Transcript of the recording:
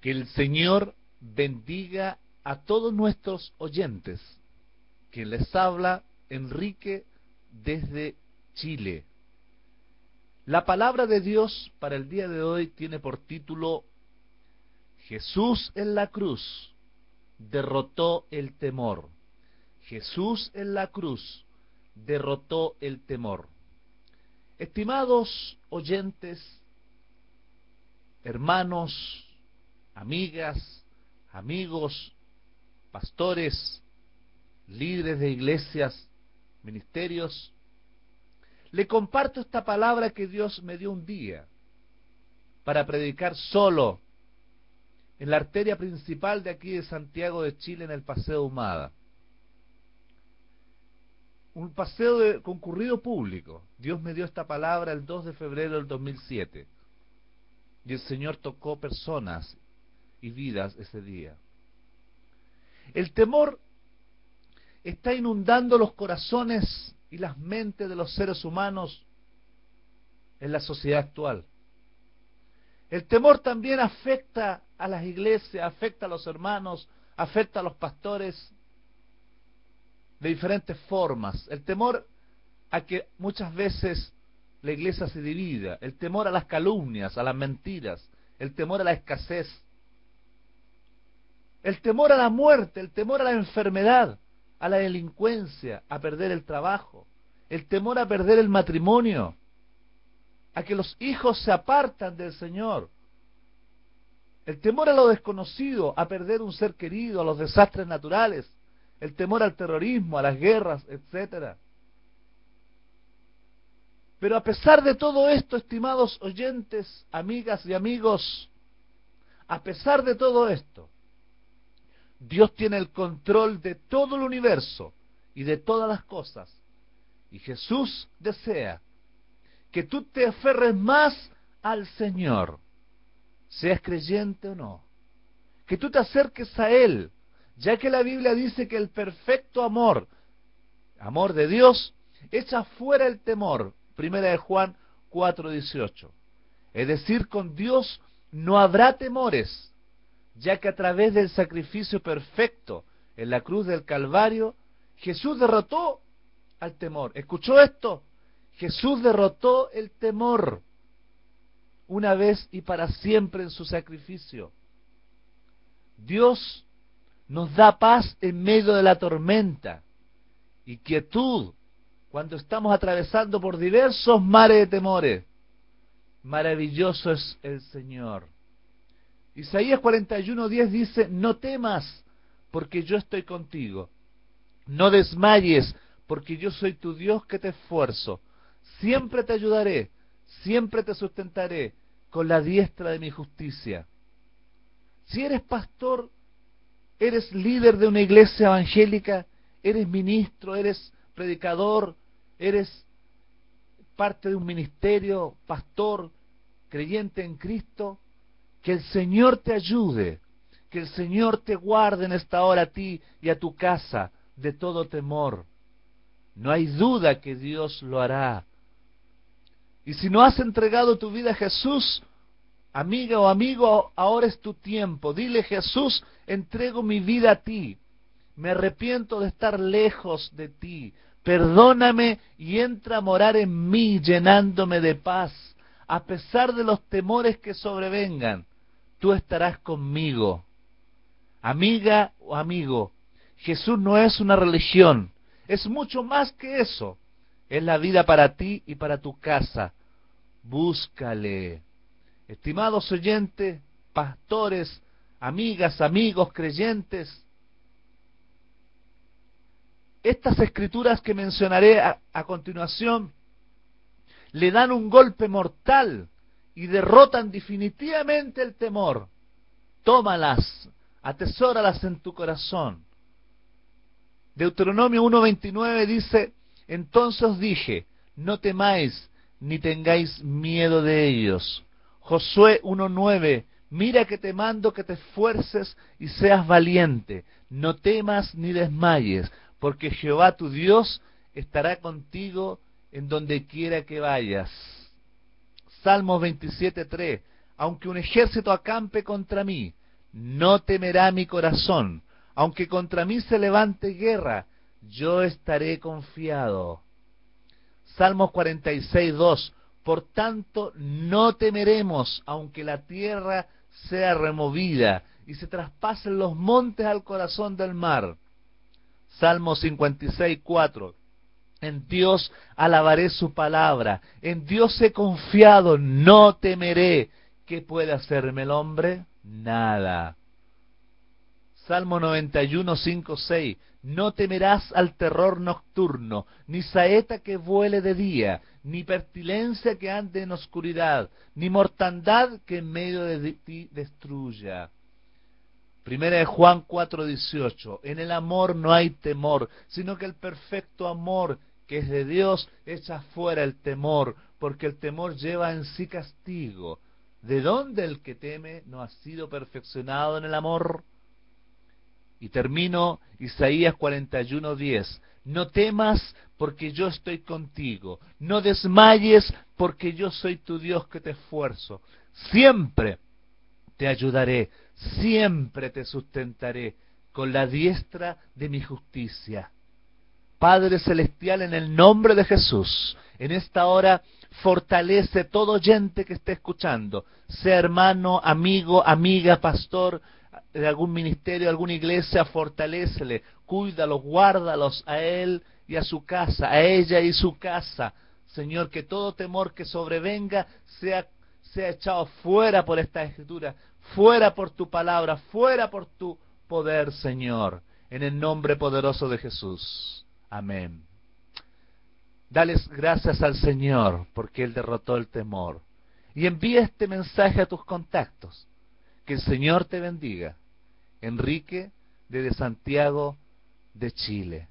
Que el Señor bendiga a todos nuestros oyentes. Quien les habla, Enrique, desde Chile. La palabra de Dios para el día de hoy tiene por título Jesús en la cruz derrotó el temor. Jesús en la cruz derrotó el temor. Estimados oyentes, hermanos, amigas, amigos, pastores, líderes de iglesias, ministerios, le comparto esta palabra que Dios me dio un día para predicar solo en la arteria principal de aquí de Santiago de Chile en el Paseo Humada. Un paseo de concurrido público. Dios me dio esta palabra el 2 de febrero del 2007. Y el Señor tocó personas y vidas ese día. El temor está inundando los corazones y las mentes de los seres humanos en la sociedad actual. El temor también afecta a las iglesias, afecta a los hermanos, afecta a los pastores de diferentes formas. El temor a que muchas veces la iglesia se divida, el temor a las calumnias, a las mentiras, el temor a la escasez, el temor a la muerte, el temor a la enfermedad, a la delincuencia, a perder el trabajo, el temor a perder el matrimonio, a que los hijos se apartan del Señor, el temor a lo desconocido, a perder un ser querido, a los desastres naturales, el temor al terrorismo, a las guerras, etcétera. Pero a pesar de todo esto, estimados oyentes, amigas y amigos, a pesar de todo esto, Dios tiene el control de todo el universo y de todas las cosas. Y Jesús desea que tú te aferres más al Señor, seas creyente o no. Que tú te acerques a Él, ya que la Biblia dice que el perfecto amor, amor de Dios, echa fuera el temor. Primera de Juan 4:18. Es decir, con Dios no habrá temores, ya que a través del sacrificio perfecto en la cruz del Calvario, Jesús derrotó al temor. ¿Escuchó esto? Jesús derrotó el temor una vez y para siempre en su sacrificio. Dios nos da paz en medio de la tormenta y quietud cuando estamos atravesando por diversos mares de temores. Maravilloso es el Señor. Isaías 41:10 dice, no temas, porque yo estoy contigo. No desmayes, porque yo soy tu Dios que te esfuerzo. Siempre te ayudaré, siempre te sustentaré con la diestra de mi justicia. Si eres pastor, eres líder de una iglesia evangélica, eres ministro, eres predicador, eres parte de un ministerio, pastor, creyente en Cristo, que el Señor te ayude, que el Señor te guarde en esta hora a ti y a tu casa de todo temor. No hay duda que Dios lo hará. Y si no has entregado tu vida a Jesús, amiga o amigo, ahora es tu tiempo. Dile, Jesús, entrego mi vida a ti. Me arrepiento de estar lejos de ti. Perdóname y entra a morar en mí llenándome de paz. A pesar de los temores que sobrevengan, tú estarás conmigo. Amiga o amigo, Jesús no es una religión, es mucho más que eso. Es la vida para ti y para tu casa búscale. Estimados oyentes, pastores, amigas, amigos, creyentes, estas escrituras que mencionaré a, a, continuación le dan un golpe mortal y derrotan definitivamente el temor. Tómalas, atesóralas en tu corazón. Deuteronomio 1.29 dice, entonces dije, no temáis, ni tengáis miedo de ellos. Josué 1.9, mira que te mando que te esfuerces y seas valiente, no temas ni desmayes, porque Jehová tu Dios estará contigo en donde quiera que vayas. Salmos 27.3, aunque un ejército acampe contra mí, no temerá mi corazón, aunque contra mí se levante guerra, yo estaré confiado. Salmos 46, 2. Por tanto, no temeremos, aunque la tierra sea removida y se traspasen los montes al corazón del mar. Salmo 56, 4. En Dios alabaré su palabra, en Dios he confiado, no temeré. ¿Qué puede hacerme el hombre? Nada. Salmo 91, 5, 6. No temerás al terror nocturno, ni saeta que vuele de día, ni pertilencia que ande en oscuridad, ni mortandad que en medio de ti destruya. Primera de Juan 4:18. En el amor no hay temor, sino que el perfecto amor que es de Dios echa fuera el temor, porque el temor lleva en sí castigo. ¿De dónde el que teme no ha sido perfeccionado en el amor? Y termino Isaías 41:10. No temas porque yo estoy contigo. No desmayes porque yo soy tu Dios que te esfuerzo. Siempre te ayudaré siempre te sustentaré con la diestra de mi justicia. Padre Celestial, en el nombre de Jesús, en esta hora fortalece todo oyente que esté escuchando, sea hermano, amigo, amiga, pastor de algún ministerio, alguna iglesia, fortalecele, cuídalos, guárdalos a él y a su casa, a ella y su casa. Señor, que todo temor que sobrevenga sea, sea echado fuera por esta escritura, fuera por tu palabra, fuera por tu poder, Señor, en el nombre poderoso de Jesús. Amén. Dales gracias al Señor porque Él derrotó el temor. Y envía este mensaje a tus contactos. Que el Señor te bendiga. Enrique de Santiago de Chile.